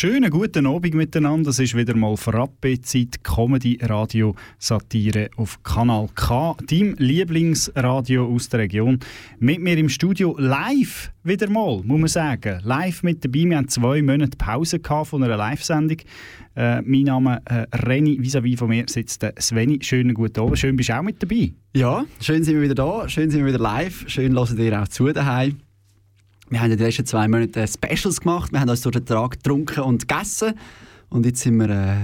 Schönen guten Abend miteinander. Es ist wieder mal Frappe-Zeit, Comedy-Radio-Satire auf Kanal K, deinem Lieblingsradio aus der Region. Mit mir im Studio live wieder mal, muss man sagen. Live mit dabei. Wir haben zwei Monate Pause von einer Live-Sendung. Äh, mein Name äh, Reni, vis-à-vis von mir sitzt der Sveni. Schönen guten Abend. Schön, bist du auch mit dabei. Ja, schön sind wir wieder da. Schön sind wir wieder live. Schön hören ihr auch zu daheim. Wir haben in den letzten zwei Monaten Specials gemacht. Wir haben uns durch den Tag getrunken und gegessen. Und jetzt sind wir äh,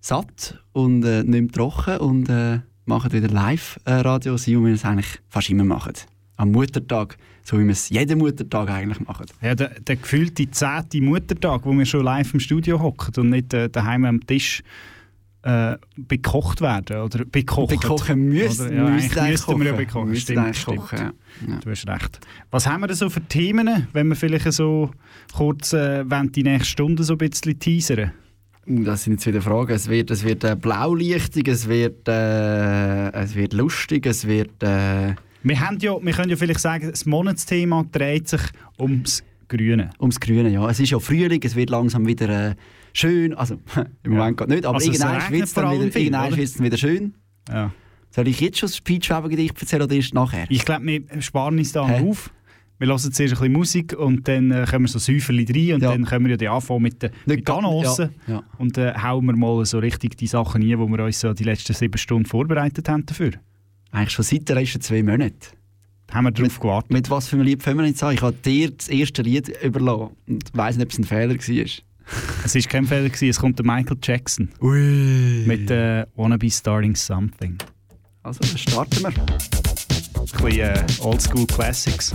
satt und äh, nicht mehr trocken und äh, machen wieder Live-Radio, wie wir es eigentlich fast immer machen. Am Muttertag, so wie wir es jeden Muttertag eigentlich machen. Ja, der, der gefühlte zehnte Muttertag, wo wir schon live im Studio hocken und nicht äh, daheim am Tisch äh, bekocht werden oder bekocht. Bekochen müssen, oder, ja, müssen eigentlich müssten wir ja kochen. bekochen. Müssen Stimmt, stimmt. kochen, ja. Ja. Du hast recht. Was haben wir denn so für Themen, wenn wir vielleicht so kurz äh, die nächste Stunde so ein bisschen teasern? Uh, Das sind jetzt wieder Fragen. Es wird, es wird äh, blaulichtig, es wird, äh, es wird lustig, es wird... Äh, Wir, haben ja, wir können ja vielleicht sagen, das Monatsthema dreht sich ums Grüne. ums Grüne, ja. Es ist ja Frühling, es wird langsam wieder äh, schön. Also im Moment gerade nicht, aber Also irgendwann wird es dann, wieder, irgendwann oder? wird's dann wieder schön. Ja. Soll ich jetzt schon das Peachweber-Gedicht erzählen oder erst nachher? Ich glaube, wir sparen uns da Hä? auf. Wir hören zuerst ein bisschen Musik und dann äh, kommen wir so Säuferli rein und Ja. dann können wir ja anfangen mit den mit ga- Ganossen. Ja, ja. Und dann hauen wir mal so richtig die Sachen rein, die wir uns so die letzten sieben Stunden vorbereitet haben dafür. Eigentlich schon seit den letzten zwei Monaten. Haben wir darauf gewartet. Mit was für einem Lied fangen wir jetzt an? Ich habe dir das erste Lied überlassen und weiss nicht, ob es ein Fehler war. Es war kein Fehler, gewesen, es kommt der Michael Jackson Ui. mit äh, «Wanna be starting something». Also, starten wir. Ein bisschen äh, Oldschool Classics.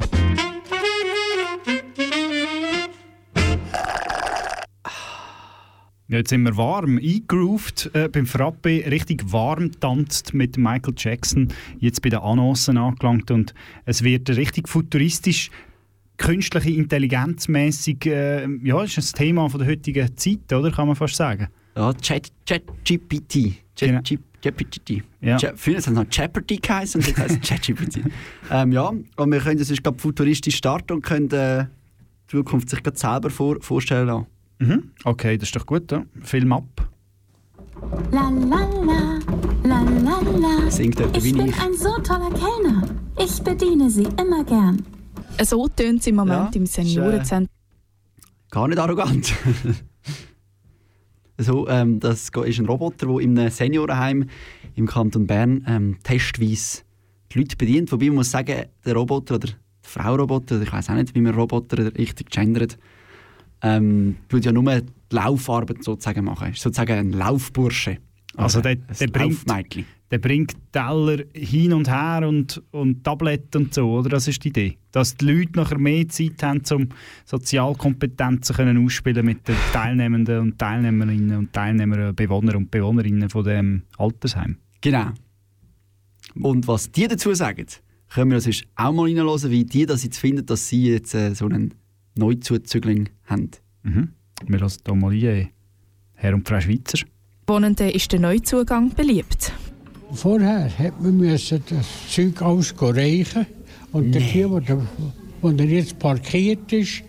Ja, Jetzt sind wir warm eingegroovt äh, beim Frappe, richtig warm tanzt mit Michael Jackson, jetzt bei den Annoncen angelangt und es wird richtig futuristisch, künstliche Intelligenz mäßig, äh, ja, ist ein Thema von der heutigen Zeit, oder, kann man fast sagen. Ja, Chat, ChatGPT. Genau. Chat- ChatGPT. Ja. Früher hat es noch Jeopardy geheißen und jetzt heißt es ChatGPT. ähm, ja, und wir können das ist gerade futuristisch starten und können äh, die Zukunft sich gerade selber vor, vorstellen lassen. Mhm. Okay, das ist doch gut, ja. Film ab. La la la, la la la. Singt Ich bin ich. ein so toller Kellner. Ich bediene Sie immer gern. So tönt es im Moment Ja, im äh, Seniorenzentrum. Gar nicht arrogant. so, ähm, das ist ein Roboter, der in einem Seniorenheim im Kanton Bern ähm, testweise die Leute bedient. Wobei man muss sagen, der Roboter oder die Frau Roboter, oder ich weiß auch nicht, wie man Roboter richtig gendert, ähm, tut ja nur die Laufarbeit sozusagen machen. Ist sozusagen ein Laufbursche. Also Oder der- ein der bringt-. Der bringt Teller hin und her und, und Tabletten und so, oder? Das ist die Idee. Dass die Leute nachher mehr Zeit haben, um Sozialkompetenzen können ausspielen mit den Teilnehmenden und Teilnehmerinnen und Teilnehmer, Bewohner und Bewohnerinnen von dem Altersheim. Genau. Und was die dazu sagen, können wir sonst auch mal reinhören, wie die das jetzt finden, dass sie jetzt äh, so einen Neuzuzügling haben. Mhm. Wir lassen hier mal ein. Herr und Frau Schweizer. Wohnenden ist der Neuzugang beliebt. Vorher hat man müssen das Zeug alles reichen und dafür, wo, der, wo er jetzt parkiert ist,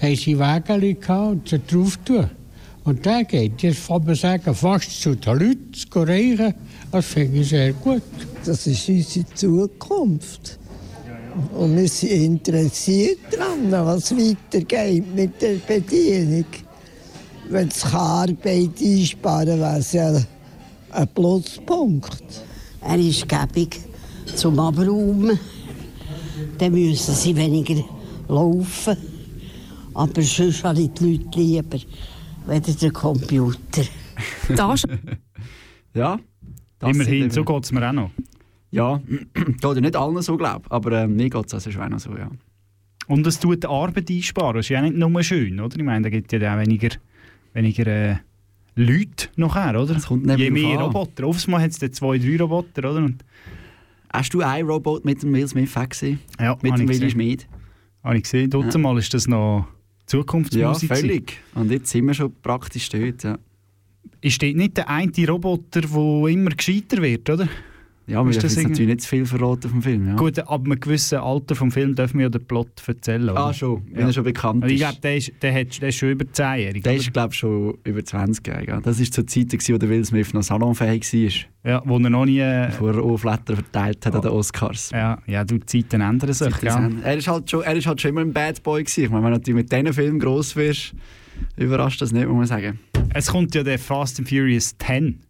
haben sie Wägel und sie drauf tun. Und der geht, jetzt kann man sagen, fast zu den Leuten zu reichen. Das finde ich sehr gut. Das ist unsere Zukunft. Und wir sind interessiert daran, was weitergeht mit der Bedienung. Wenn es Arbeit einsparen wäre es ja ein Pluspunkt. Er ist gäbig zum Abräumen. Dann müssen sie weniger laufen. Aber sonst habe ich die Leute lieber, weder der Computer. Das Ja. das Immerhin, so geht es mir auch noch. Ja, geht ja nicht allen so, glaube ich. Aber ähm, mir geht es also schon so, ja. Und es tut die Arbeit einsparen. Das ist ja nicht nur schön, oder? Ich meine, da gibt es ja auch weniger, weniger äh, Leute nachher, oder? Je mehr an. Roboter. Oftmals hat es dann zwei, drei Roboter, oder? Und, Hast du einen Robot mit dem Will Smith gesehen? ja, Mit dem gesehen. Schmid? Habe ich gesehen. Dort Ja. mal ist das noch Ja, Zukunftsmusik. gewesen. völlig. Und jetzt sind wir schon praktisch dort, ja. Ist dort nicht der eine Roboter, der immer gescheiter wird, oder? Ja, wir dürfen das jetzt natürlich nicht zu viel verraten vom Film, ja. Gut, ab einem gewissen Alter vom Film dürfen wir ja den Plot erzählen. Oder? Ah, schon, wenn Ja. er schon bekannt ich ist. glaube, der ist, der, hat, der ist schon über 10-jährig. Der oder? ist, glaube ich, schon über 20 Jahre. Ja. Das war zur Zeit, gewesen, wo der Will Smith noch salonfähig war. Ja, wo er noch nie... Äh, Bevor er Aufletter verteilt hat an den Oscars. ja, ja, du, die Zeiten ändern sich. Zeiten Ja. Er ist, halt schon, er ist halt schon immer ein Bad Boy gewesen. Ich meine, wenn du mit diesen Filmen gross wirst, überrascht das nicht, muss man sagen. Es kommt ja der Fast and Furious 10.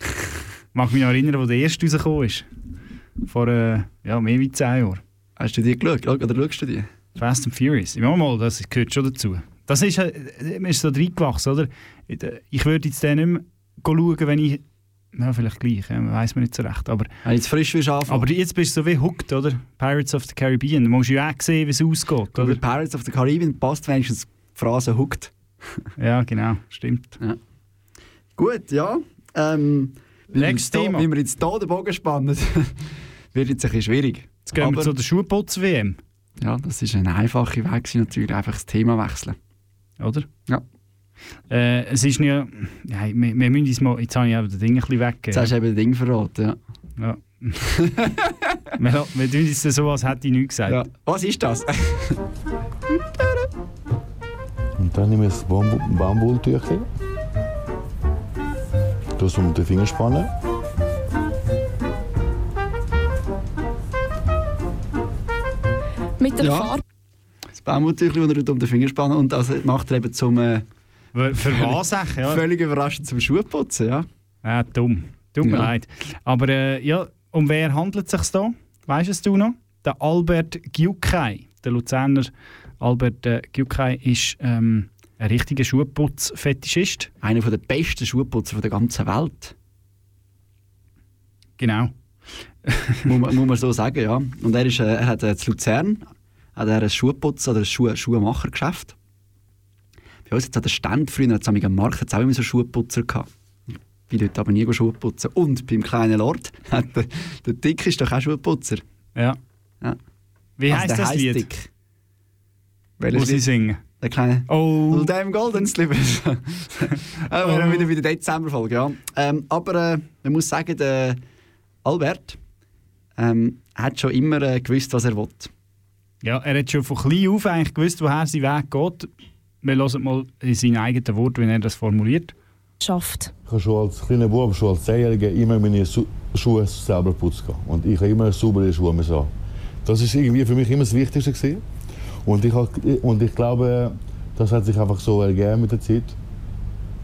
Mag mich noch erinnern, wo der erste rausgekommen ist. Vor äh, ja, mehr als 10 Jahren. Hast du die geschaut? Oder schaust du die? Fast and Furious. Ja, mal, das gehört schon dazu. Das ist, äh, ist so reingewachsen, oder? Ich würde jetzt den nicht mehr schauen, wenn ich... Ja, vielleicht gleich, ja, weiß man nicht so recht. Aber, Wenn jetzt frisch willst anfangen. aber jetzt bist du so wie hooked, oder? Pirates of the Caribbean. Da musst du ja auch sehen, wie es ausgeht, oder? Pirates of the Caribbean passt wenigstens die Phrase «hooked». Ja, genau, stimmt. Gut, ja. Ähm, Nächstes jetzt da- Thema. Wie wir jetzt hier den Bogen spannen, wird jetzt ein bisschen schwierig. Jetzt gehen wir Aber- zu der Schuhputz-WM, Ja, das ist ein einfacher Weg, natürlich einfach das Thema wechseln. oder? Ja. Äh, es ist ja... ja wir, wir müssen uns mal... Jetzt habe ich aber das Ding ein bisschen Jetzt weggegeben. hast du eben das Ding verraten. Ja. Ja. wir, wir tun es so, als hätte ich nichts gesagt. Ja. Was ist das? Und dann nehme ich das Bambu Bambultüchchen. Das um den Finger spannen. Mit der Ja. Farbe Das Baumwolltüchchen, das er um den Finger spannen und das macht er eben zum äh, Für, für was ja? völlig überraschend zum Schuhputzen. Ja. Ja, dumm. Tut mir Ja. leid. Aber äh, ja, um wer handelt es sich da? Weißt es du noch? Der Albert Giukai, der Luzerner Albert äh, Giukai, ist ähm, ein richtiger Schuhputzfetischist. Einer der besten Schuhputzer der ganzen Welt. Genau. muss, man, muss man so sagen, ja. Und er, ist, äh, er hat äh, zu Luzern hat er ein Schuhputzer oder ein Schuh, Schuhmachergeschäft. Bei uns hat der Stand früher am Markt hat's auch immer so Schuhputzer gehabt. Ich bin dort aber nie Schuhe putzen. Und beim kleinen Lord hat der, der Dick ist doch auch Schuhputzer. Ja. ja. Wie Also der das Lied? Dick. Welches sie Lied? singen? Der kleine Oh. Little Damn Golden Slipper. Aber wir sind wieder bei der Dezemberfolge, ja. Ähm, aber äh, man muss sagen, der Albert ähm, hat schon immer äh, gewusst, was er will. Ja, er hat schon von klein auf eigentlich gewusst, woher sein Weg geht. Wir hören mal in seinen eigenen Worten, wie er das formuliert. Schafft. Ich habe schon als kleiner Bub, schon als Zehnjähriger immer meine Su Schuhe selber putzt. Und ich habe immer saubere Schuhe müssen. Das ist irgendwie für mich immer das Wichtigste gewesen. Und ich, und ich glaube, das hat sich einfach so ergeben mit der Zeit.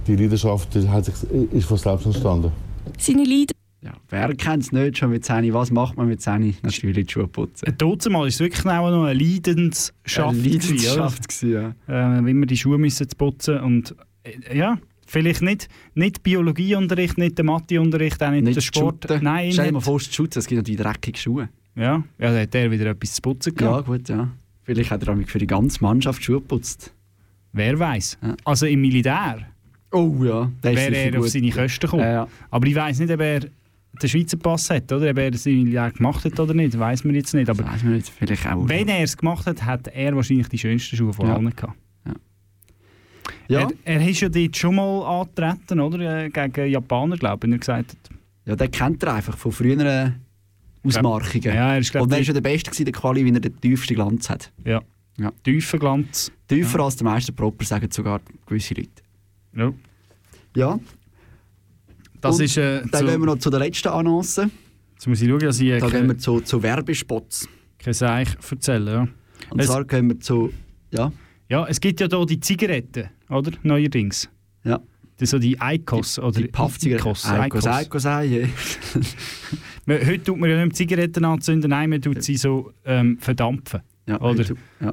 Die Leidenschaft die hat sich, ist von selbst entstanden. Seine Lieder. Ja, wer kennt es nicht schon mit 10? Was macht man mit 10? Natürlich die Schuhe putzen. Trotzdem mal ist es wirklich auch noch eine Leidenschaft. Eine Leidenschaft gewesen, oder? Äh, immer die Schuhe müssen zu putzen und äh, ja, vielleicht nicht, nicht Biologieunterricht, nicht der Matheunterricht, auch nicht, Nicht der Sport. shooten. Nein, Stell dir mal vor, zu shooten, es gibt natürlich dreckige Schuhe. Ja, ja, da hat er wieder etwas zu putzen Ja, gehabt. gut, ja. Vielleicht hat er auch für die ganze Mannschaft Schuhe geputzt. Wer weiß? Also im Militär Oh ja, ist wäre er auf gut. seine Kosten gekommen. Ja, ja. Aber ich weiß nicht, ob er den Schweizer Pass hat, oder? Ob er das im Militär gemacht hat oder nicht, weiß man jetzt nicht. Aber weiß man nicht, vielleicht auch. wenn er es gemacht hat, hat er wahrscheinlich die schönsten Schuhe von Ja. allen gehabt. Ja. Er, er ist ja dort schon mal angetreten, oder? Äh, Gegen Japaner, glaube ich, wenn er gesagt hat. Ja, den kennt er einfach von früheren Ausmarkungen. Ja, er ist, glaub Und er ich- war ja der Beste gewesen, der Quali, wie er den tiefsten Glanz hat. Ja. Ja. Tiefer Glanz. Tiefer als der Meister Proper, sagen sogar gewisse Leute. Ja. Ja. Das Und ist, äh, dann zu- gehen wir noch zu der letzten Annonce. Jetzt muss ich schauen, dass ich äh, Da gehen wir zu, zu Werbespots. kein Seich erzähle. Ja. Und Es- zwar gehen wir zu... Ja, Ja, es gibt ja hier die Zigaretten, oder? Neuerdings. Ja. Das so die Icos oder die Puffzigaretten. Eikos, Icos. Eikos, Eie. Man- Heute tut man ja nicht Zigaretten anzünden, nein, man tut sie so ähm, verdampfen. Ja, oder? heute- ja.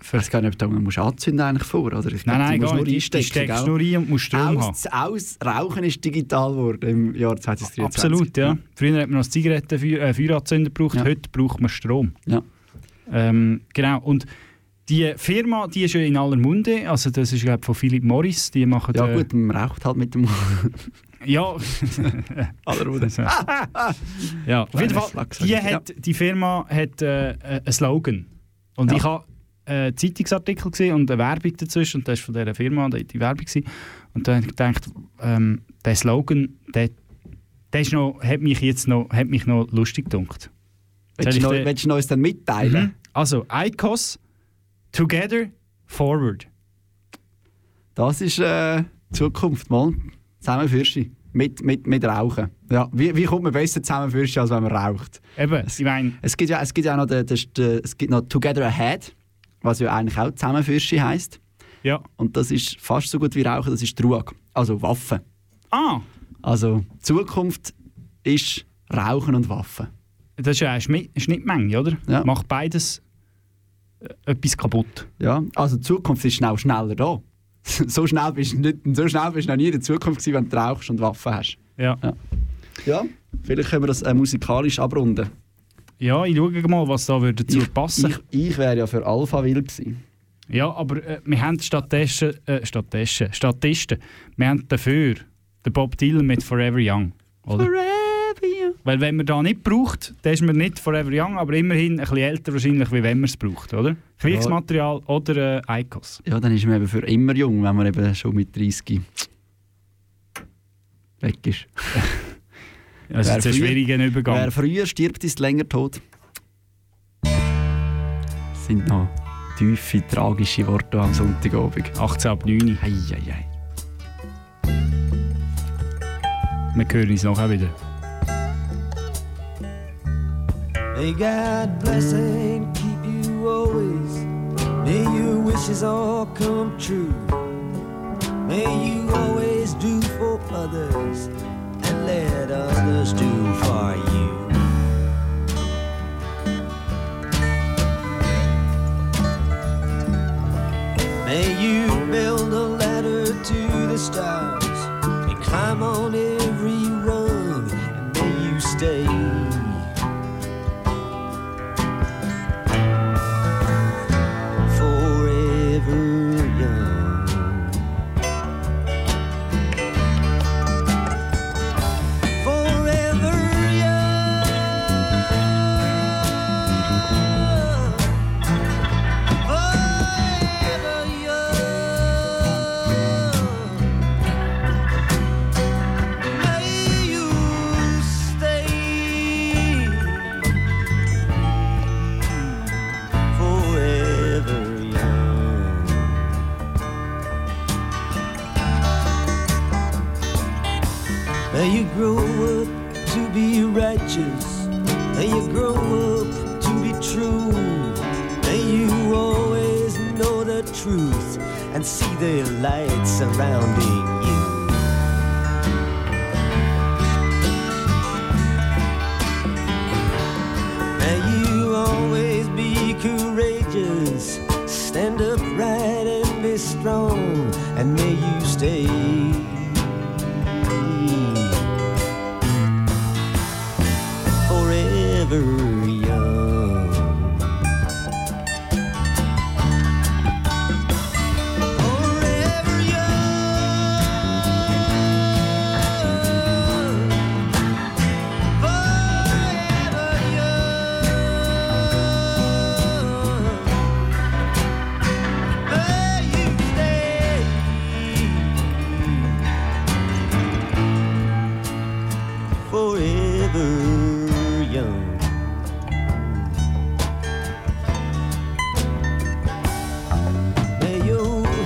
Ich weiß gar nicht, ob du musst anzünden eigentlich vor, oder? Ich Nein, glaub, nein, gar nur nicht. Steckst nur ein und musst Strom Aus, aus, Rauchen ist digital geworden im Jahr 2023. Absolut, ja. Früher hat man noch Zigaretten, Feu- äh, Feueranzünder gebraucht, Ja. heute braucht man Strom. Ja. Ähm, genau, und die Firma, die ist ja in aller Munde, also das ist glaube ich von Philip Morris, die machen... Ja äh, gut, man raucht halt mit dem... Ja. Aller Das- ja, auf jeden Fall, die, hat, die Firma hat äh, äh, einen Slogan. Und Ja. ich habe einen Zeitungsartikel gesehen und eine Werbung dazwischen und das war von dieser Firma, die, die Werbung gewesen. Und dann habe ich gedacht, ähm, der Slogan, der, der ist noch, hat mich jetzt noch, hat mich noch lustig gedunkt. Willst willst du uns dann mitteilen? Mhm. Also, ICOS, Together, Forward. Das ist äh, Zukunft, mal. Zusammen Fürschi. Mit, mit, mit Rauchen. Ja, wie, wie kommt man besser zusammen Fürschi, als wenn man raucht? Eben, ich meine... Es gibt ja, es gibt ja noch, den, den, den, es gibt noch Together Ahead, was ja eigentlich auch zusammen Fürschi heisst. Ja. Und das ist fast so gut wie Rauchen, das ist Truag. Also Waffen. Ah, Also Zukunft ist Rauchen und Waffen. das ist ja eine Schnittmenge, oder? Ja. Macht beides äh, etwas kaputt. Ja, also die Zukunft ist schnell schneller da. so schnell bist du nicht, so schnell bist du noch nie in der Zukunft gewesen, wenn du rauchst und Waffen hast. Ja. Ja, ja vielleicht können wir das äh, musikalisch abrunden. Ja, ich schaue mal, was da würde dazu Ich, passen ich, ich wäre ja für Alpha Wild gewesen. Ja, aber äh, wir haben stattdessen, äh, stattdessen, Statisten, wir haben dafür den Bob Dylan mit Forever Young. Oder? Forever Young. Weil wenn man da nicht braucht, dann ist man nicht Forever Young, aber immerhin ein bisschen älter wahrscheinlich, wie wenn man es braucht, oder? Kriegsmaterial oder äh, Icos. Ja, dann ist man eben für immer jung, wenn man eben schon mit 30 weg ist. Also Wer jetzt ein schwieriger Übergang. Wer früher stirbt, ist länger tot. Das sind noch tiefe, tragische Worte am Sonntagabend. 18 ab 9. Hei, hei, hei. Wir hören uns nachher wieder. May God bless and keep you always. May your wishes all come true. May you always do for others and let others do for you. May you build a ladder to the stars and climb on every rung. And may you stay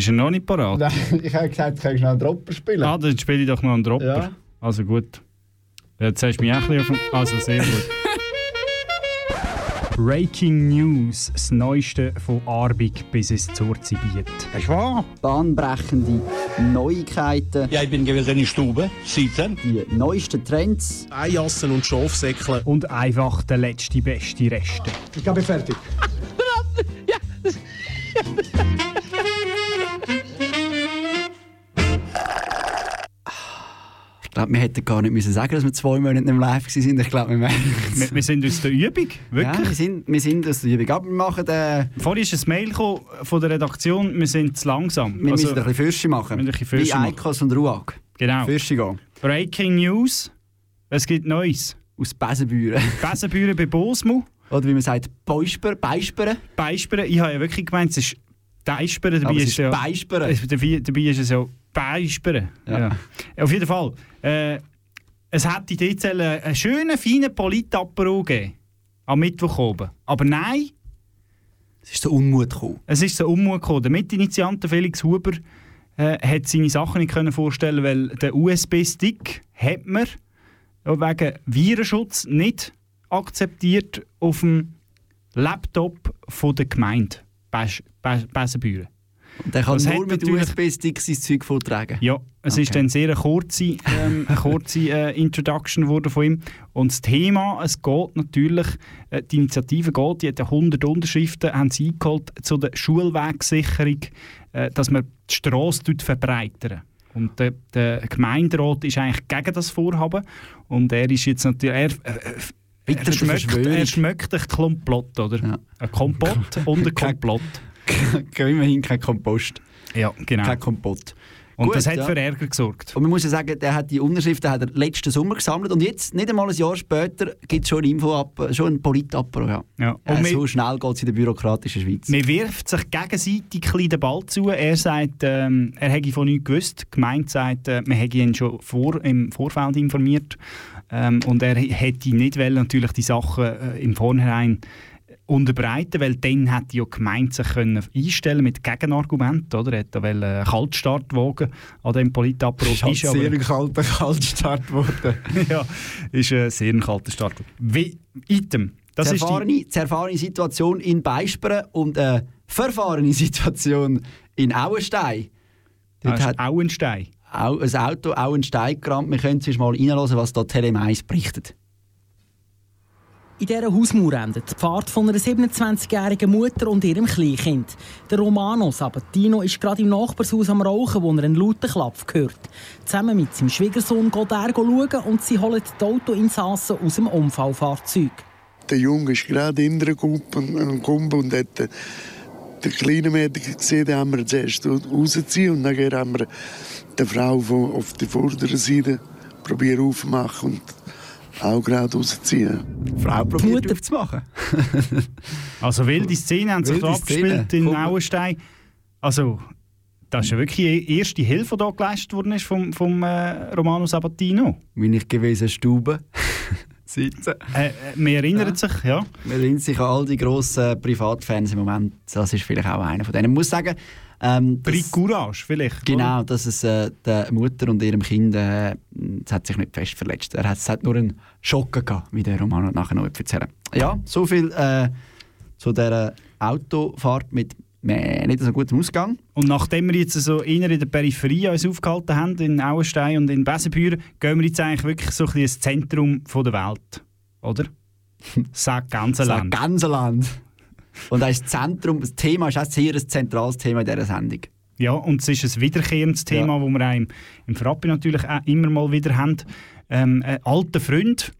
Ist er noch nicht parat? Nein, ich habe gesagt, ich kann schnell einen Dropper spielen. Ah, dann spiele ich doch noch einen Dropper. Ja. Also gut. Jetzt hast du mich auch ein bisschen auf dem... Also sehr gut. Breaking News, das Neueste von Arbig bis ins Zurzibiet. Ist wahr? Bahnbrechende Neuigkeiten. Ja, ich bin gewesen in Stube, sitzen. Die neuesten Trends. Eijassen und Schafsäckle. Und einfach der letzte beste Reste. Ich glaube, ich bin fertig. Ich glaube, wir hätten gar nicht müssen sagen, dass wir zwei Monate nicht im Live waren. Ich glaube, wir merken Wir, wir sind aus der Übung, wirklich. Ja, wir sind, wir sind aus der Übung. Aber wir machen den... Vorhin ist ein Mail gekommen von der Redaktion, wir sind zu langsam. Wir müssen ein bisschen Fürsche machen. Wir müssen ein bisschen Fürsche Wie machen. Eikos und Ruag. Genau. Fürsche gehen. Breaking News, es gibt Neues. Aus Besenbüren. Besenbüren bei Bosmo. Oder wie man sagt, Beisper, Beisperen. Beisperen, ich habe ja wirklich gemeint, es ist Deisperen, dabei Aber es ist ist ja... Beisperen. dabei ist es ja Beisperen. Ja. Ja. Auf jeden Fall, äh, es hätte dort sollen einen schönen, feinen Politapero geben am Mittwoch oben. Aber nein, Es ist so Unmut gekommen. es ist so Unmut gekommen. Der Mitinitiant Felix Huber äh, hat seine Sachen nicht können vorstellen, weil der USB-Stick hat man wegen Virenschutz nicht akzeptiert auf dem Laptop von der Gemeinde Bes- Bes- Besenbüren. Und der kann Das nur mit USB-Sticks sein Zeug vortragen. Ja, es ist dann sehr eine kurze, ähm, eine kurze äh, Introduction geworden von ihm. Und das Thema, es geht natürlich, äh, die Initiative geht, die hat ja 100 Unterschriften, haben sie eingeholt zu der Schulwegsicherung, äh, dass man die Strasse verbreitern. Und der, der Gemeinderat ist eigentlich gegen das Vorhaben. Und er ist jetzt natürlich... Er, äh, äh, er, schmeckt, er schmeckt ein Komplott, oder? Ein Kompott und ein Komplott. Immerhin kein Kompost. Ja, genau. Kein Kompott. Und Gut, das hat ja. für Ärger gesorgt. Und man muss ja sagen, der hat die Unterschriften hat er letzten Sommer gesammelt und jetzt, nicht einmal ein Jahr später, gibt es schon, ein Info -App, schon ein Politapro. Ja. Ja. Und so wir- schnell geht es in der bürokratischen Schweiz. Man wirft sich gegenseitig den Ball zu. Er sagt, ähm, er hätte von nichts gewusst. Die Gemeinde sagt, äh, man hätte ihn schon vor, im Vorfeld informiert. Ähm, und er hätte nicht wollen, natürlich die Sachen äh, im Vornherein unterbreiten, weil dann hätte ja die Gemeinde sich können einstellen mit Gegenargumenten. Oder? Er wollen einen Kaltstart wagen an dem Politapparat. ist halt Ist aber- sehr ein kalter Kaltstart geworden. ja, ist ein sehr ein kalter Start. Wie, Item. Das Das ist die, zerfahrene, zerfahrene Situation in Beisperen und eine verfahrene Situation in Auenstein. Dort Ah, hat Auenstein. Au, ein Auto Auenstein gerammt. Wir können zuerst mal reinhören, was da Tele 1 berichtet. In dieser Hausmauer endet die Fahrt von einer 27-jährigen Mutter und ihrem Kleinkind. Der Romano Sabatino ist gerade im Nachbarshaus am Rauchen, wo er einen lauten Klapp hört. Zusammen mit seinem Schwiegersohn geht er schauen und sie holen die Autoinsassen aus dem Unfallfahrzeug. Der Junge ist gerade in der gekommen und hat den, kleinen Mädchen gesehen, den haben wir zuerst rausziehen und dann haben wir die Frau auf der vorderen Seite probieren aufzumachen und auch gerade rausziehen. Die Frau probiert aufzumachen. Also wilde Szenen haben sich Wilde da abgespielt Szene. in. Auenstein. Also, das ist ja wirklich die erste Hilfe, die da geleistet worden ist vom, vom äh, Romano Sabatino. Bin ich gewesen, Stube. Sitzen. Äh, äh, man erinnert sich, ja. Man erinnert sich an all die grossen Privatfans im Moment. Das ist vielleicht auch einer von denen. Ich muss sagen, ähm, Brit Courage vielleicht. Genau, dass es äh, der Mutter und ihrem Kind äh, hat sich nicht fest verletzt. Er hat, es hat nur einen Schock gehabt, wie der Roman nachher noch erzählen. Ja, so viel äh, zu dieser Autofahrt mit äh, nicht so gutem Ausgang. Und nachdem wir jetzt so eher in der Peripherie uns aufgehalten haben, in Auenstein und in Besenbüren, gehen wir jetzt eigentlich wirklich so ein bisschen ins Zentrum von der Welt. Oder? Sag ganze Land. ganze Land. Und das, Zentrum, das Thema ist auch sehr ein zentrales Thema in dieser Sendung. Ja, und es ist ein wiederkehrendes Thema, das wir auch im, im Frappi natürlich auch immer mal wieder haben. Ähm, ein alter Freund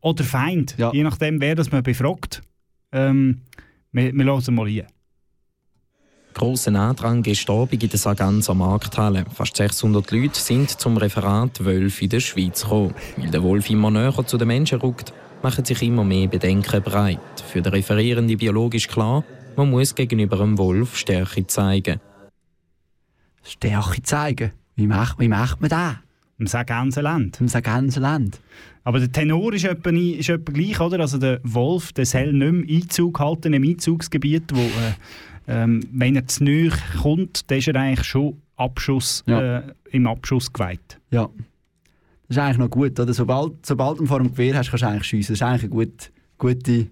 oder Feind, je nachdem, wer das man befragt. Ähm, wir, wir hören mal hier. Grossen Andrang gestern Abend in der Sarganser Markthalle. Fast 600 Leute sind zum Referat Wölfe in der Schweiz gekommen. Weil der Wolf immer näher zu den Menschen rückt, machen sich immer mehr Bedenken breit. Für den referierenden biologisch klar, man muss gegenüber dem Wolf Stärke zeigen. Stärke zeigen? Wie macht, wie macht man das? Im Sarganserland. Im Sarganserland. Aber der Tenor ist etwa, ist etwa gleich, oder? Also der Wolf, der soll nicht mehr Einzug halten im Einzugsgebiet, wo, äh, ähm, wenn er zu nahe kommt, dann ist er eigentlich schon Abschuss, Ja. äh, im Abschuss geweiht. Ja. Das ist eigentlich noch gut, oder? Sobald, sobald du vor dem Gewehr hast, kannst du eigentlich schiessen. Das ist eigentlich eine gute... gute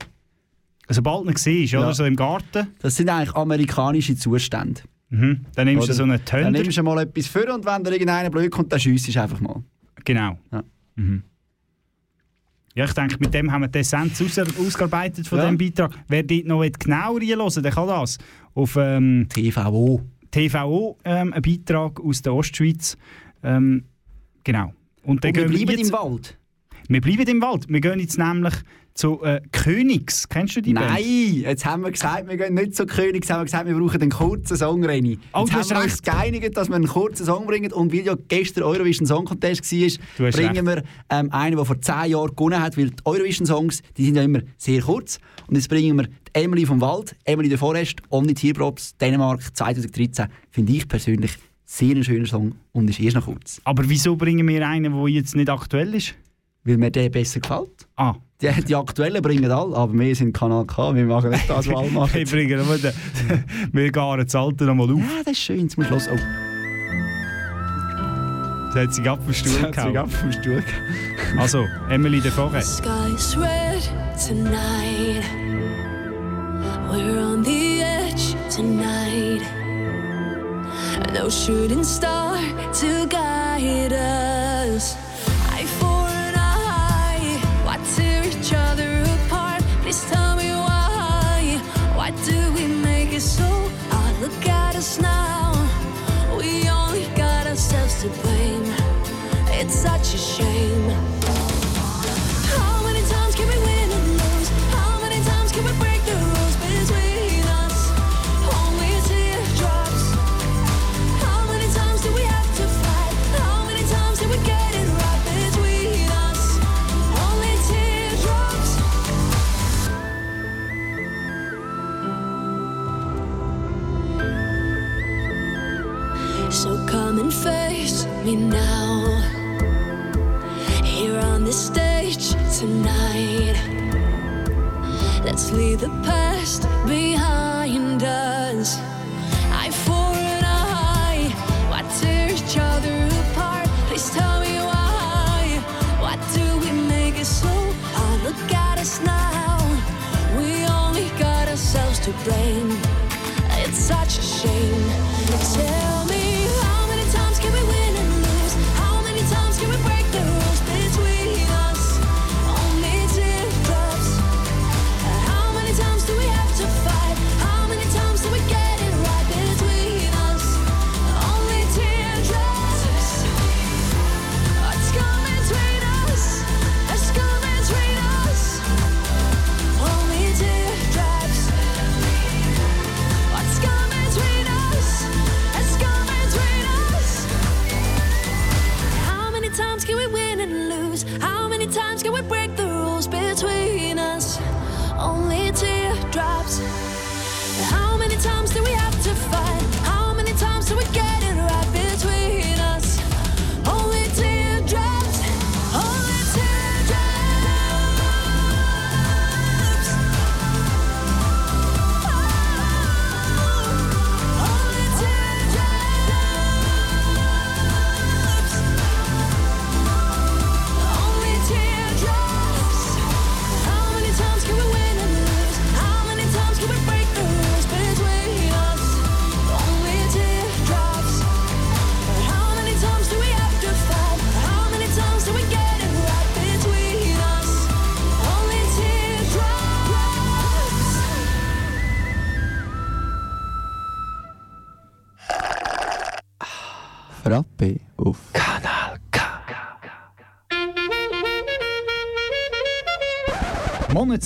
Sobald du ihn siehst, oder? So im Garten. Das sind eigentlich amerikanische Zustände. Mhm. Dann nimmst du Oder? so einen Tönder. Dann nimmst du mal etwas vor und wenn da irgendeiner blöd kommt, dann schiessest du einfach mal. Genau. Ja. Mhm. Ja, ich denke, mit dem haben wir die Essenz aus ausgearbeitet von Ja. diesem Beitrag. Wer dort noch genauer reinhören der kann das. Auf ähm, TVO. TVO, ähm, ein Beitrag aus der Ostschweiz. Ähm, genau. Und, dann Und wir bleiben jetzt, im Wald. Wir bleiben im Wald. Wir gehen jetzt nämlich zu äh, Königs. Kennst du die Band? Nein, jetzt haben wir gesagt, wir gehen nicht zu Königs, haben wir gesagt, wir brauchen einen kurzen Song, Reni. Jetzt Oh, du haben wir uns recht. geeinigt, dass wir einen kurzen Song bringen und weil ja gestern Eurovision Song Contest war, bringen wir ähm, einen, der vor 10 Jahren gewonnen hat, weil die Eurovision Songs, die sind ja immer sehr kurz. Und jetzt bringen wir die Emily vom Wald, Emily de Forest, Omni Tierprops, Dänemark 2013. Finde ich persönlich sehr ein schöner Song und ist erst noch kurz. Aber wieso bringen wir einen, der jetzt nicht aktuell ist? Weil mir der besser gefällt. Ah. Die, die aktuellen bringen alle, aber wir sind Kanal K, wir machen nicht das, was alle machen. Wir bringen nur den, wir garen das Alte nochmal auf. Ja, das ist schön, zum Schluss. Oh. Das hat sich ab vom Stuhl Das hat sich gehauen. ab vom Stuhl gehauen. Also, Emily de Forest. Sky's red tonight. We're on the edge tonight. shooting star to guide us. Please tell me why. Why do we make it so hard? Look at us now. We only got ourselves to blame. It's such a shame.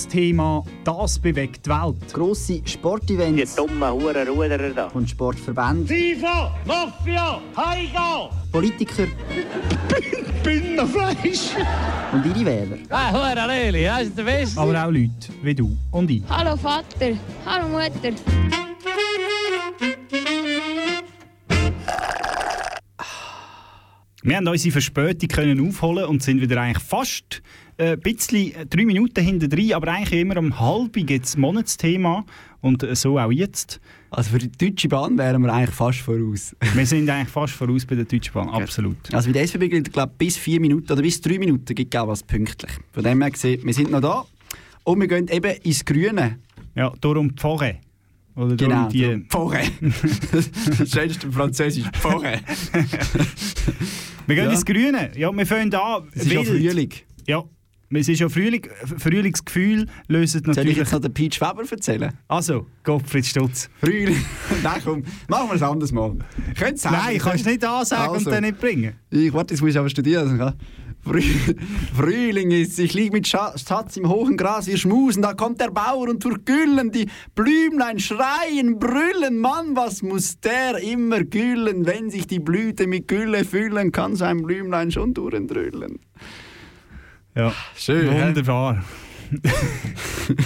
Monatsthema «Das bewegt die Welt». Grosse Sportevents. Die dummen Hurenruderer da. Und Sportverbände. FIFA, Mafia, Heiga! Politiker. Bündnerfleisch! Und ihre Wähler. Ah, Leli, das ist der Beste. Aber auch Leute wie du und ich. Hallo Vater, hallo Mutter. Wir haben unsere Verspätung können aufholen und sind wieder eigentlich fast äh, ein bisschen äh, drei Minuten hinter drin, aber eigentlich immer um halb gibt es Monatsthema und äh, so auch jetzt. Also für die Deutsche Bahn wären wir eigentlich fast voraus. Wir sind eigentlich fast voraus bei der Deutschen Bahn, absolut. Also bei der SBB gilt, glaube bis vier Minuten oder bis drei Minuten gibt es was pünktlich. Von dem her gesehen, wir sind noch da und wir gehen eben ins Grüne. Ja, darum die Pfarre. Oder Genau, darum Pfarre. das schönste Französisch, Pfarre. Wir gehen Ja. ins Grüne. Ja, wir fangen an. Es ist ja. Frühling. Ja, es ist ja Frühling. Frühlingsgefühl löst Soll ich natürlich... jetzt noch den Peach Weber erzählen? Also, Gottfried Stutz. Frühling. Nein, komm, machen wir es anders mal. Könnt's sagen, Nein, kannst du nicht ansagen Also. und dann nicht bringen. Ich warte, jetzt muss ich aber studieren. Frühling ist, ich lieg mit Scha- Schatz im hohen Gras, wir schmusen, da kommt der Bauer und durch Güllen, die Blümlein schreien, brüllen, Mann, was muss der immer güllen, wenn sich die Blüte mit Gülle füllen, kann sein Blümlein schon durchdrüllen. Ja, Schön? Wunderbar.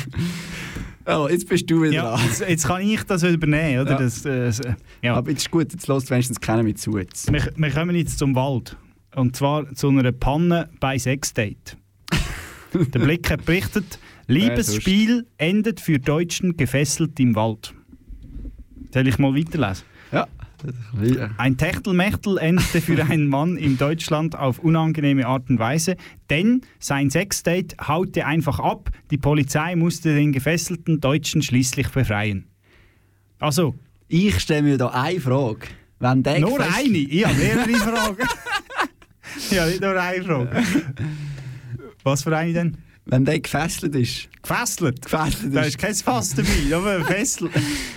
Oh, jetzt bist du wieder Ja, jetzt, jetzt kann ich das übernehmen, oder? Ja. Das, äh, das, äh, ja. Aber jetzt ist gut, jetzt lässt wenigstens keiner mit zu. Jetzt. Wir, wir kommen jetzt zum Wald. Und zwar zu einer Panne bei Sexdate. Der Blick hat berichtet, Liebesspiel endet für Deutschen gefesselt im Wald. Soll ich mal weiterlesen? Ja. Ein Techtelmechtel endete für einen Mann in Deutschland auf unangenehme Art und Weise, denn sein Sexdate haute einfach ab. Die Polizei musste den gefesselten Deutschen schließlich befreien. Also, Ich stelle mir da eine Frage. Wenn der Nur eine? Ich habe mehrere Fragen. ja, nicht nur eine Frage. Was für eine denn? Wenn der gefesselt ist. Gefesselt? Gefesselt Da ist. ist kein Fass dabei, nur ein Fessel.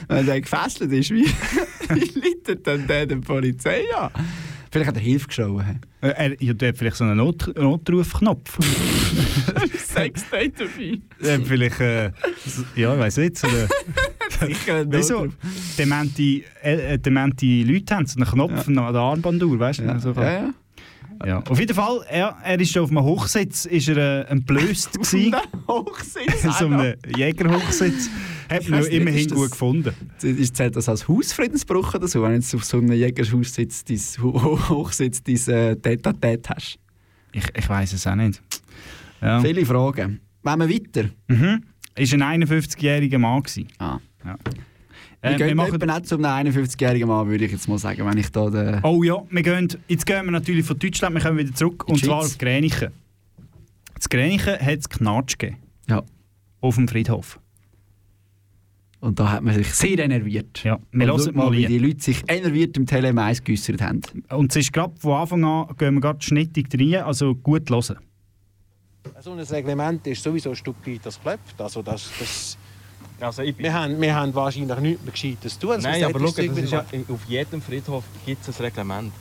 Wenn der gefesselt ist, wie, wie leitet dann der die Polizei an? Vielleicht hat er Hilfe. Äh, Er, ja, der hat vielleicht so einen Not Notrufknopf. Sexdate dabei. Der hat vielleicht, äh, ja, ich weiß nicht, so eine, Sicher ein Wieso? Demente, äh, demente Leute haben so einen Knopf an der Armbanduhr, weißt du? So Ja, ja. Ja. Auf jeden Fall, er, er ist auf einem Hochsitz, ist er äh, entblößt gewesen. Hochsitz. so einem Jägerhochsitz. Hat man immerhin das- gut gefunden. Ist, zählt das als Hausfriedensbruch oder so, wenn du auf so einem Jägerhaus sitzt, dein Ho- Hochsitz, dein äh, Tête-à-Tête hast? Ich, ich weiß es auch nicht. Ja. Viele Fragen. Wollen wir weiter? Mhm. Ist ein 51-jähriger Mann gewesen. Ah. Ja. Wir Äh, gehen wir machen, eben auch zu einem 51-jährigen Mann, würde ich jetzt mal sagen, wenn ich da den... oh ja, wir gehen, jetzt gehen wir natürlich von Deutschland, wir kommen wieder zurück, und die zwar Schweiz. auf Gränichen. In Gränichen hat es Knatsch gegeben. Ja. Auf dem Friedhof. Und da hat man sich sehr enerviert. Ja, wir Und hören mal, mal wie die Leute sich enerviert im Tele 1 geäussert haben. Und es ist gerade von Anfang an, gehen wir gerade schnittig rein, also gut hören. So ein Reglement ist sowieso stupid, das klappt. Also das, das, wir, haben, wir haben wahrscheinlich nichts mehr Gescheites zu tun. Nein, aber schau, das das ist ja, auf jedem Friedhof gibt es ein Reglement.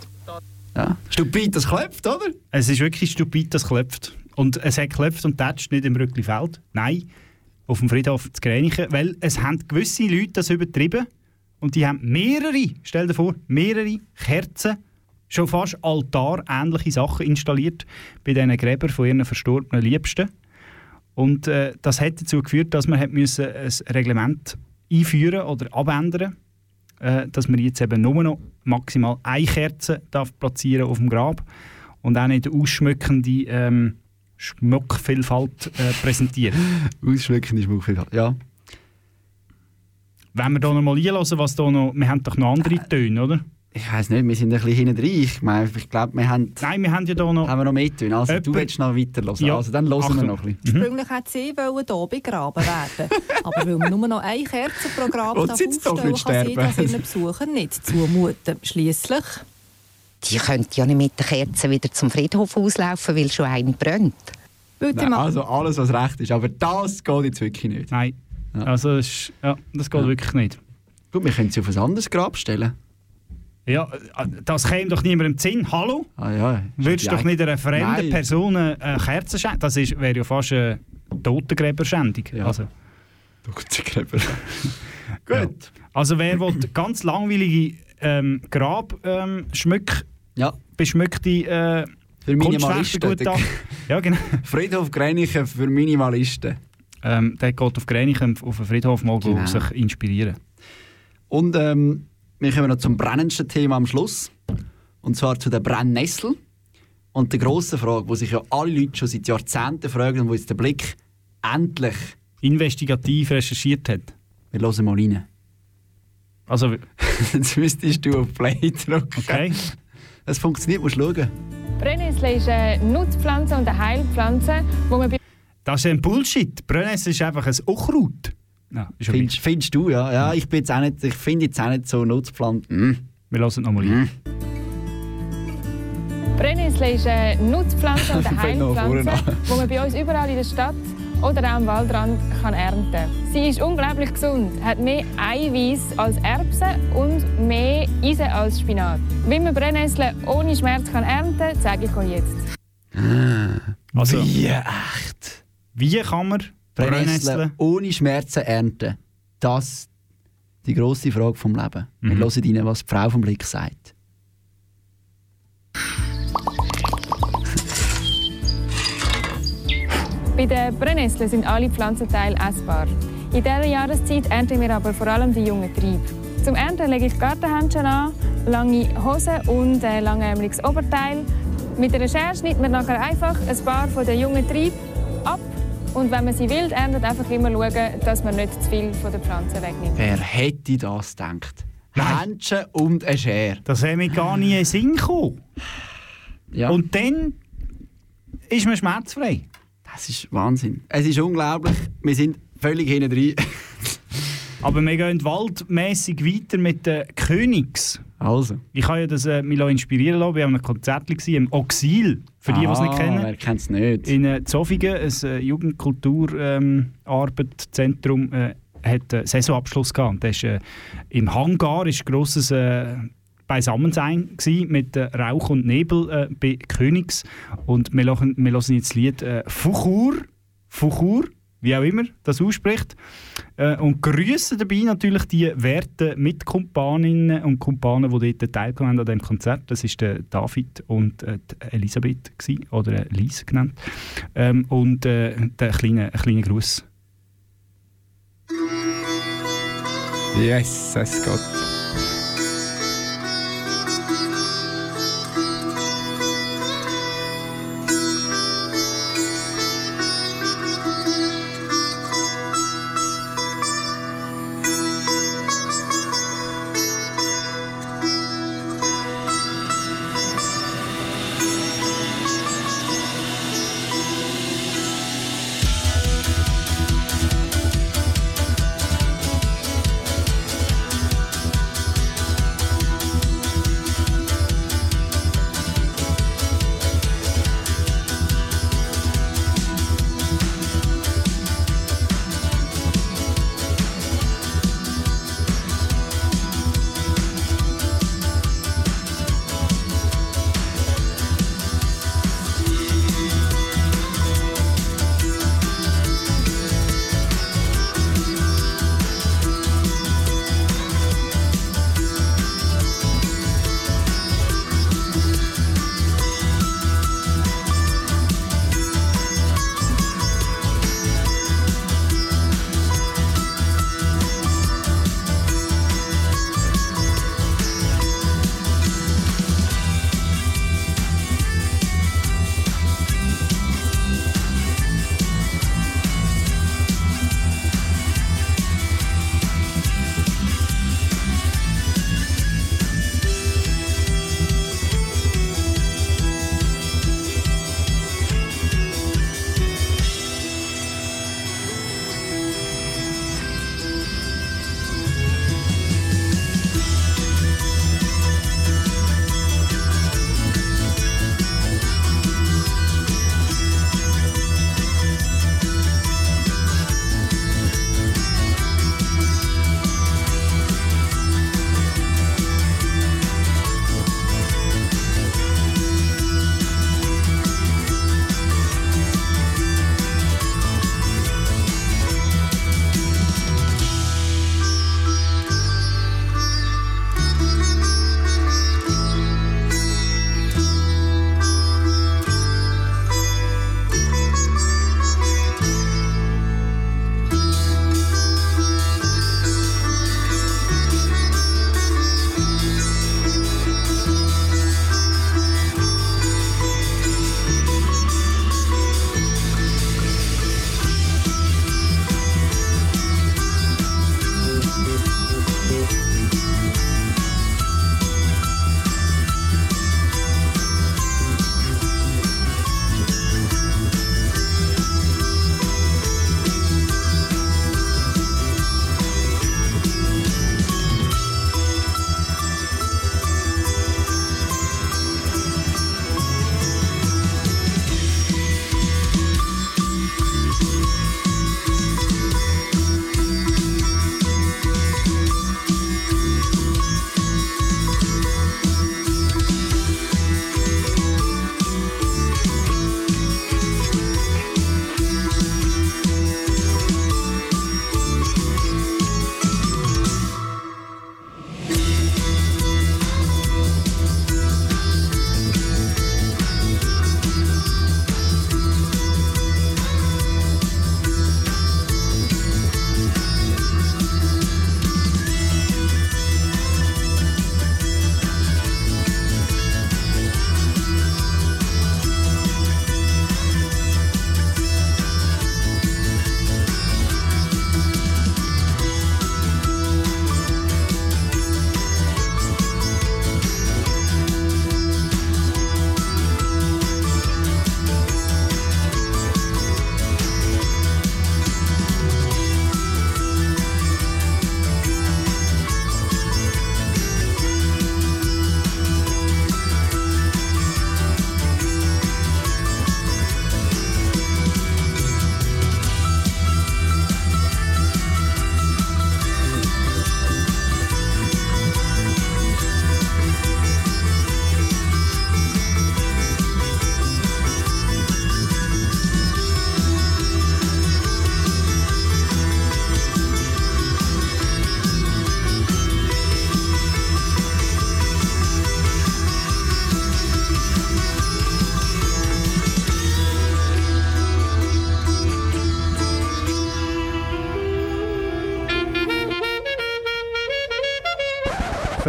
Ja. Stupid, das klopft, oder? Es ist wirklich stupid, das klopft. Und es hat geklopft und tätscht nicht im Rücklifeld. Nein, auf dem Friedhof zu Gränichen. Weil es haben gewisse Leute das übertrieben. Und die haben mehrere, stell dir vor, mehrere Kerzen, schon fast altarähnliche Sachen installiert bei diesen Gräbern von ihren verstorbenen Liebsten. Und äh, das hat dazu geführt, dass man hat müssen ein Reglement einführen oder abändern äh, dass man jetzt eben nur noch maximal eine Kerze darf platzieren auf dem Grab und auch nicht ausschmückende ähm, Schmuckvielfalt äh, präsentieren. Ausschmückende Schmuckvielfalt, ja. Wenn wir da noch mal einhören, was da noch... Wir haben doch noch andere Töne, oder? Ich weiß nicht, wir sind ein bisschen hinten drin. Ich, meine, ich glaube, wir haben... Nein, wir haben ja da noch... Haben wir noch mehr Töne? Also, du willst noch weiter hören. Ja. Also, dann hören wir Achtung. noch ein bisschen. Ursprünglich hätte sie wollen hier begraben werden. Aber weil man nur noch eine Kerze pro Grab aufstellen kann sie das ihren Besuchern nicht zumuten. Schliesslich Die könnte ja nicht mit der Kerze wieder zum Friedhof auslaufen, weil schon eine brennt. Nein, also alles, was recht ist. Aber das geht jetzt wirklich nicht. Nein. Also, es ist, ja, das geht wirklich nicht. Gut, wir können sie auf ein anderes Grab stellen. Ja, das käme doch niemandem im Sinn. Hallo? Ah ja. Würdest doch nicht einer fremden Nein. Person eine Kerze schenken? Das ist- wäre ja fast eine Totengräberschändung. Also. Totengräber. Gut. Also wer will ganz langweilige ähm, Grab ähm, schmück, ja. beschmückte äh, Für Minimalisten. Ja, genau. Friedhof Gränichen für Minimalisten. Ähm, der geht auf Gränichen auf den Friedhof mal Genau. sich inspirieren. Und ähm, wir kommen noch zum brennendsten Thema am Schluss. Und zwar zu der Brennnessel. Und der grossen Frage, die sich ja alle Leute schon seit Jahrzehnten fragen und wo jetzt der Blick endlich investigativ recherchiert hat. Wir hören mal rein. Also, jetzt müsstest du auf Play drücken. Okay. Es funktioniert, musst du schauen. Brennnessel ist eine Nutzpflanze und eine Heilpflanze, wo man bei Das ist ein Bullshit. Brennnessel ist einfach ein Unkraut. Ja, Findest, findest du, ja? Ja, ich, bin jetzt auch nicht, ich finde jetzt auch nicht so Nutzpflanzen. Mm. Wir hören noch mal rein. Brennnessel ist eine Nutzpflanze und eine an. die man bei uns überall in der Stadt oder auch am Waldrand kann ernten Sie ist unglaublich gesund, hat mehr Eiweiß als Erbsen und mehr Eisen als Spinat. Wie man Brennnessel ohne Schmerz kann ernten kann, zeige ich euch jetzt. Also, Wie echt? Wie kann man Brennnessel Brennnessel... ohne Schmerzen ernten? Das die grosse Frage vom Leben. Wir Mhm. hören rein, was die Frau vom Blick sagt. Bei den Brennnesseln sind alle Pflanzenteile essbar. In dieser Jahreszeit ernten wir aber vor allem die jungen Triebe. Zum Ernten lege ich Gartenhändchen an, lange Hosen und ein langärmeliges Oberteil. Mit einer Schere schneidet man nachher einfach ein paar von den jungen Trieben ab. Und wenn man sie wild erntet, einfach immer schauen, dass man nicht zu viel von der Pflanze wegnimmt. Wer hätte das gedacht? Händchen und eine Schere. Das wäre mir gar nie in Sinn gekommen. Ja. Und dann ist man schmerzfrei. Das ist Wahnsinn. Es ist unglaublich. Wir sind völlig hinten drin. Aber wir gehen waldmässig weiter mit den Königs. Also. Ich habe ja das, äh, mich inspirieren lassen. Wir haben ein Konzert gesehen, im Oxil, für die, die es nicht Ah, kennen. Wer kennt es nicht? In äh, Zofingen, ein äh, Jugendkulturarbeitszentrum, äh, hat äh, Saisonabschluss gehabt. Das ist, äh, Im Hangar ist grosses äh, Beisammensein mit äh, Rauch und Nebel äh, bei Königs. Und wir hören, wir hören jetzt das Lied äh, Fuchur, Fuchur, wie auch immer das ausspricht. Äh, und grüßen dabei natürlich die werten Mitkumpaninnen und Kumpanen, die dort teilgenommen haben an diesem Konzert. Das ist der David und äh, Elisabeth, gsi, oder Lies genannt. Ähm, und äh, der kleine, kleine Gruß. Yes, es geht.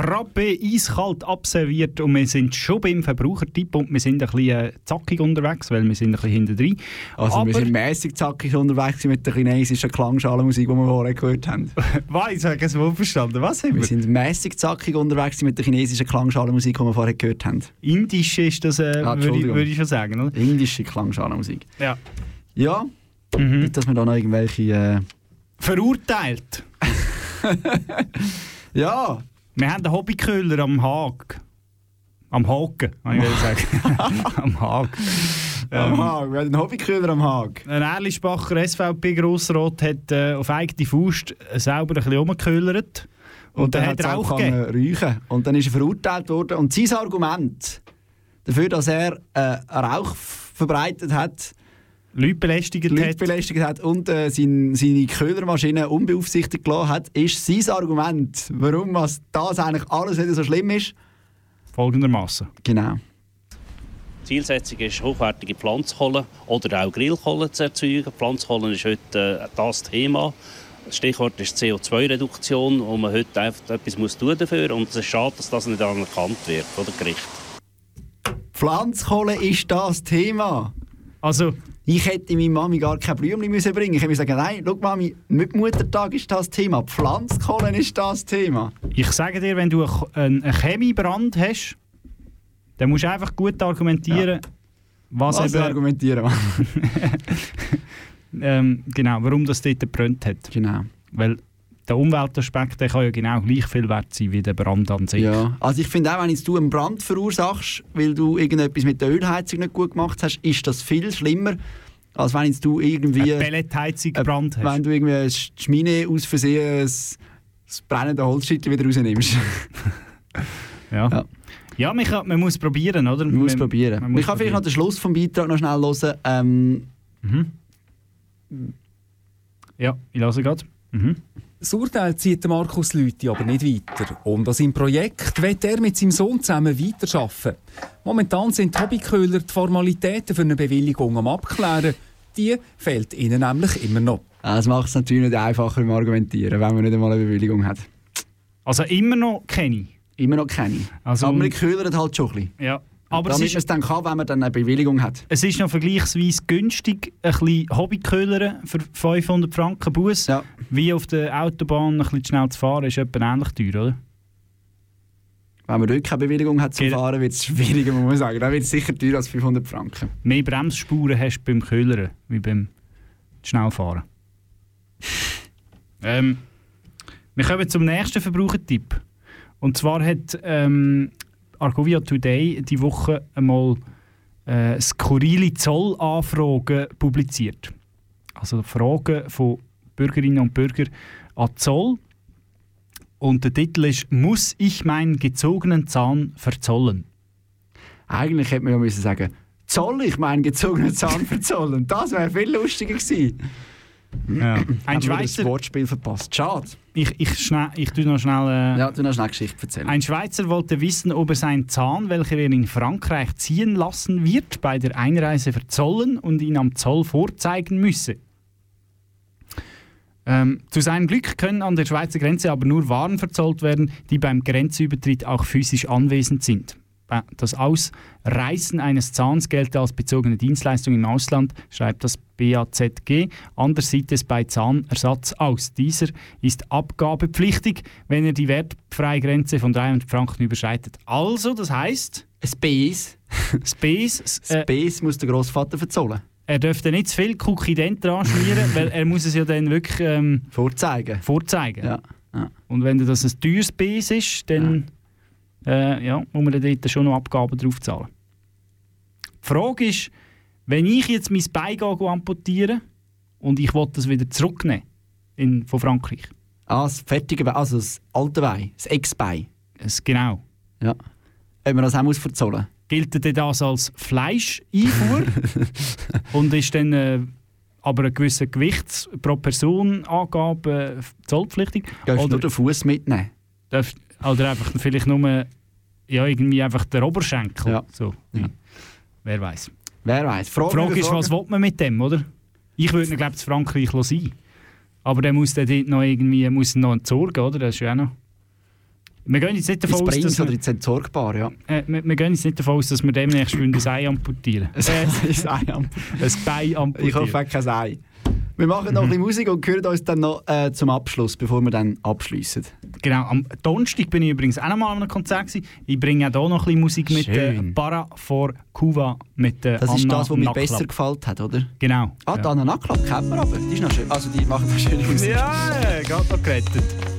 Frappe eiskalt abserviert und wir sind schon beim Verbrauchertipp und wir sind ein bisschen äh, zackig unterwegs, weil wir sind ein bisschen hinten drin. Also Aber, wir sind mäßig zackig unterwegs mit der chinesischen Klangschalenmusik, die wir vorher gehört haben. Was? Ich es wohl verstanden. Was haben Wir wir? sind mäßig zackig unterwegs mit der chinesischen Klangschalenmusik, die wir vorher gehört haben. Indisch ist das, äh, Ah, würde, ich, würde ich schon sagen, oder? Indische Klangschalenmusik. Ja. Ja, nicht, dass wir da noch irgendwelche... Äh... Verurteilt. ja. Wir haben einen Hobbyköhler am Haag. Am Haken, kann ich sagen. am Haag. Am Haag, wir haben einen Hobbykühler am Haag. Ein Erlischbacher SVP-Grossrat hat äh, auf eigene Faust selber ein bisschen rumgeköhlert. Und, dann hat er auch räuchen. Und dann ist er verurteilt worden. Und sein Argument dafür, dass er äh, Rauch verbreitet hat, Leute belästigt Leute hat. belästigt hat und äh, sein, seine Köhlermaschine unbeaufsichtigt gelassen hat, ist sein Argument, warum was das eigentlich alles nicht so schlimm ist. Folgendermaßen. Genau. Zielsetzung ist, hochwertige Pflanzkohle oder auch Grillkohle zu erzeugen. Pflanzkohle ist heute äh, das Thema. Das Stichwort ist CO2-Reduktion, wo man heute einfach etwas muss tun dafür Und es ist schade, dass das nicht anerkannt wird von den Gerichten. Pflanzkohle ist das Thema. Also, ich hätte meiner Mami gar kein Blümchen müssen bringen. Ich hätte sagen, nein, schau Mami, mit Muttertag ist das Thema. Pflanzkohle ist das Thema. Ich sage dir, wenn du einen Chemiebrand hast, dann musst du einfach gut argumentieren, was, Was eben, argumentieren ähm, genau, warum das dort gebrannt hat. Genau. Weil der Umweltaspekt der kann ja genau gleich viel wert sein wie der Brand an sich. Ja, also ich finde auch, wenn jetzt du einen Brand verursachst, weil du irgendetwas mit der Ölheizung nicht gut gemacht hast, ist das viel schlimmer, als wenn jetzt du irgendwie... Eine Pelletheizung gebrannt hast. Wenn du irgendwie eine Schmine aus Versehen das, das brennende Holzschüttel wieder rausnimmst. Ja. ja. Ja, man, kann, man muss probieren, oder? Man muss probieren. man muss ich kann vielleicht noch den Schluss vom Beitrag noch schnell hören. Ähm, Ja, ich lasse gerade. Mhm. Das Urteil zieht der Markus Lüthi aber nicht weiter. Und an seinem Projekt will er mit seinem Sohn zusammen weiterarbeiten. Momentan sind die Hobbyköhler die Formalitäten für eine Bewilligung am Abklären. Die fehlt ihnen nämlich immer noch. Das macht es natürlich nicht einfacher im Argumentieren, wenn man nicht einmal eine Bewilligung hat. Also immer noch kenne ich. Immer noch keine. Also, aber man köhlert halt schon ein bisschen. Ja. Aber Damit es man ist, es dann kann, wenn man dann eine Bewilligung hat. es ist noch vergleichsweise günstig, ein bisschen Hobbyköhlern für 500 Franken Bus. Wie auf der Autobahn ein bisschen schnell zu fahren, ist etwa ähnlich teuer, oder? Wenn man dort keine Bewilligung hat zum Genau. Fahren, wird es schwieriger, muss man sagen. Dann wird es sicher teurer als 500 Franken. Mehr Bremsspuren hast du beim Köhlern wie beim Schnellfahren. ähm, wir kommen zum nächsten Verbrauchertipp. Und zwar hat ähm, Argovia Today die Woche einmal äh, skurrile Zollanfragen publiziert. Also Fragen von Bürgerinnen und Bürgern an Zoll. Und der Titel ist «Muss ich meinen gezogenen Zahn verzollen?» Eigentlich hätte man ja müssen sagen, zoll ich meinen gezogenen Zahn verzollen? Das wäre viel lustiger gewesen. Ja. Ein Schweizer... Wortspiel verpasst. Schade. Ich, ich, schnell, ich tue noch schnell... Äh, Ja, du noch schnell Geschichte erzählen. Ein Schweizer wollte wissen, ob er seinen Zahn, welcher er in Frankreich ziehen lassen wird, bei der Einreise verzollen und ihn am Zoll vorzeigen müsse. Ähm, zu seinem Glück können an der Schweizer Grenze aber nur Waren verzollt werden, die beim Grenzübertritt auch physisch anwesend sind. Äh, Das Ausreißen eines Zahns gelte als bezogene Dienstleistung im Ausland, schreibt das BAZG. Anders sieht es bei Zahnersatz aus. Dieser ist abgabepflichtig, wenn er die wertfreie Grenze von 300 Franken überschreitet. Also, das heißt... Space. Space. Space muss der Grossvater verzollen. Er dürfte nicht zu viel Cookie-Dent dran schmieren, weil er muss es ja dann wirklich ähm, vorzeigen. vorzeigen. Ja. Ja. Und wenn das ein teures Space ist, dann äh, ja, muss man dort schon noch Abgaben drauf zahlen. Die Frage ist, wenn ich jetzt mein Bein amputiere und ich will das wieder zurücknehmen in, von Frankreich. Ah, das fertige Bein, also das alte Bein, das Ex-Bein. Genau. Ja. Ob man das auch muss verzollen gilt denn das als Fleischeinfuhr und ist dann äh, aber eine gewisse Gewichts pro Person Angabe äh, zollpflichtig? Darfst du nur den Fuß mitnehmen? darf, oder einfach vielleicht nur ja, irgendwie einfach der Oberschenkel? Ja. So. Wer weiß. Wer weiß. Die Frage, Frage ist, Frage. was will man mit dem, oder? Ich würde ihn, glaube ich, Frankreich sein. Aber der muss dann noch irgendwie muss noch entsorgen, oder? Das ist ja auch noch... Wir gehen jetzt nicht davon aus, dass wir, Entsorgbar, ja. äh, wir, wir gehen jetzt nicht davon aus, dass wir demnächst ein Ei amputieren. Ein Ei Ein Bein amputieren. Ich hoffe, kein Ei. Wir machen noch ein bisschen Musik und hören uns dann noch äh, zum Abschluss, bevor wir dann abschließen. Genau, am Donnerstag bin ich übrigens auch noch mal an einem Konzert. Gewesen. Ich bringe auch hier noch ein bisschen Musik mit. Äh. Para for Cuba mit äh, Das ist Anna das, was mir besser gefallen hat, oder? Genau. Ah, ja. die Anna Naklapp kennt man aber. Die ist noch schön. Also, die machen noch schöne Musik. Ja, äh, gerade noch gerettet.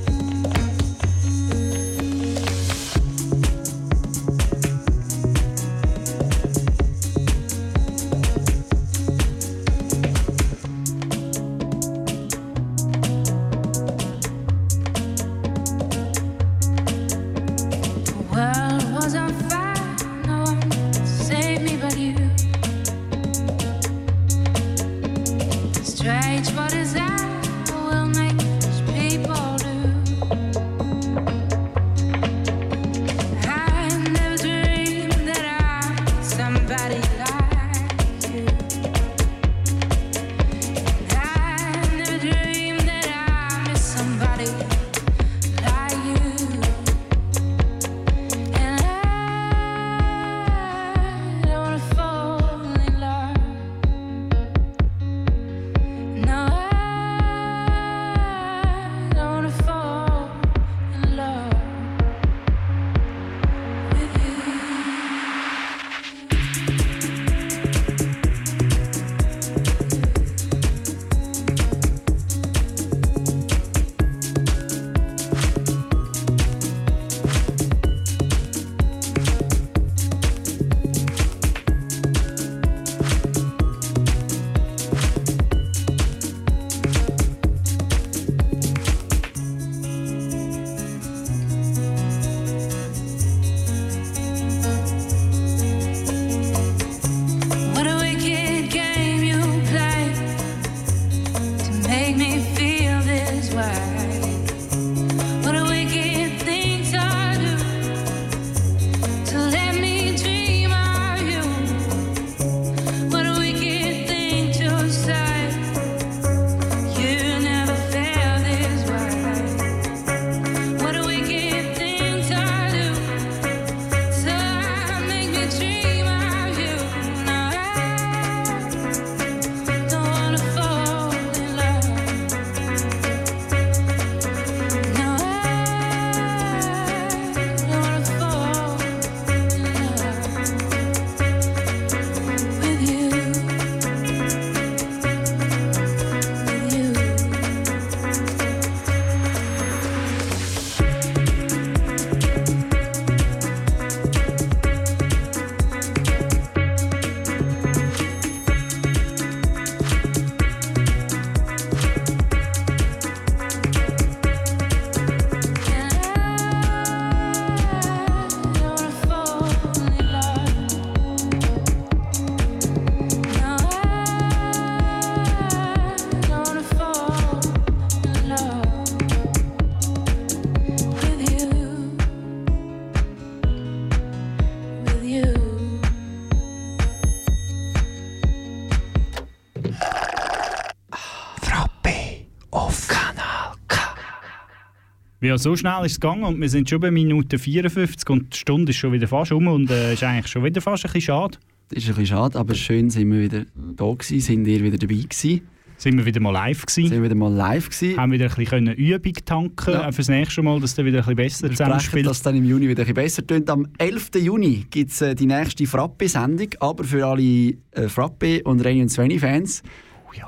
Ja, so schnell ist es gegangen und wir sind schon bei Minute 54 und die Stunde ist schon wieder fast um und äh, ist eigentlich schon wieder fast ein bisschen schade. Das ist ein bisschen schade, aber schön sind wir wieder da gewesen, sind ihr wieder dabei gewesen. Sind wir wieder mal live gewesen. Sind wir wieder mal live gewesen. Haben wieder ein bisschen Übung tanken Ja. fürs nächste Mal, dass der wieder ein bisschen besser Wir zusammenspielt. dass dann im Juni wieder ein bisschen besser tönt. Am 11. Juni gibt es äh, die nächste Frappe-Sendung, aber für alle äh, Frappe- und Reini und Sveni-Fans oh ja.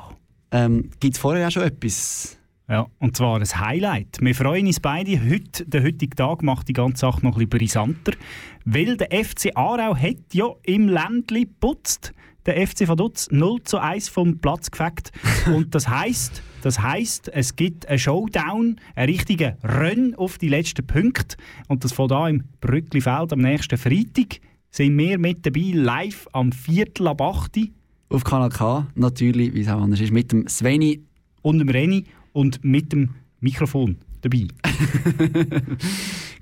ähm, gibt es vorher auch schon etwas. Ja, und zwar ein Highlight. Wir freuen uns beide. Heute, der heutige Tag macht die ganze Sache noch ein bisschen brisanter, weil der FC Aarau hat ja im Ländli putzt. Der FC Vaduz 0 zu 1 vom Platz gefegt. und das heisst, das heisst, es gibt einen Showdown, einen richtigen Run auf die letzten Punkte. Und das von da im Brücklifeld am nächsten Freitag. sind wir mit dabei, live am Viertel ab 8 Uhr. Auf Kanal K, natürlich, wie es auch anders ist, mit dem Sveni. Und dem Reni und mit dem Mikrofon dabei.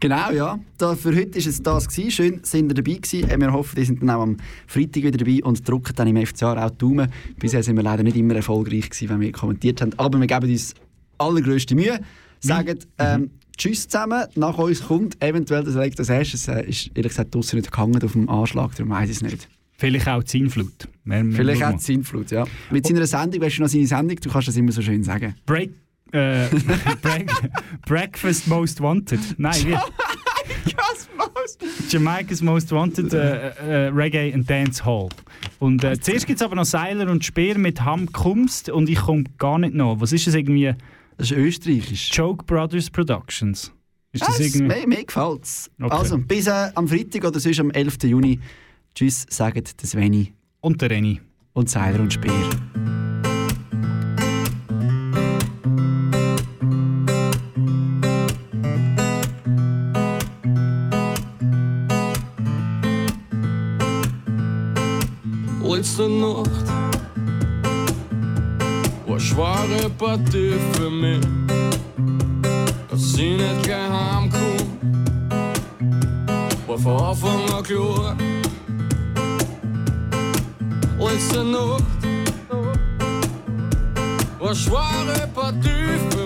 Genau, ja. Da, für heute war es das. Gewesen. Schön, sind ihr dabei gewesen. Äh, Wir hoffen, ihr sind dann auch am Freitag wieder dabei und drücken dann im FCA auch die Daumen. Bisher sind wir leider nicht immer erfolgreich gewesen, wenn wir kommentiert haben. Aber wir geben uns allergrößte Mühe. Sagen ähm, Tschüss zusammen. Nach uns kommt eventuell das das erste. Es äh, ist ehrlich gesagt draussen nicht gehangen auf dem Anschlag, darum weiss ich es nicht. Vielleicht auch die Sinnflut. Vielleicht auch die Sinnflut, ja. Mit seiner Sendung, weißt du noch seine Sendung? Du kannst das immer so schön sagen. Break, äh, Break, Breakfast Most Wanted. Nein, wie? Jamaica's Most Wanted äh, äh, Reggae and Dance Hall. Und äh, zuerst gibt es aber noch Seiler und Speer mit Ham Kumst und ich komme gar nicht noch. Was ist das irgendwie? Das ist österreichisch. Joke Brothers Productions. Ist das Ja, es- irgendwie? Mir, mir gefällt es. Okay. Also, bis äh, am Freitag oder sonst am 11. Juni. Tschüss, sagen der Sveni. Und der Reni. Und Seiler und Speer. Letzte Nacht war eine schwere Partie für mich, dass ich nicht gleich heimkomme. War von Anfang an klar. Letzte Nacht war eine schwere Partie für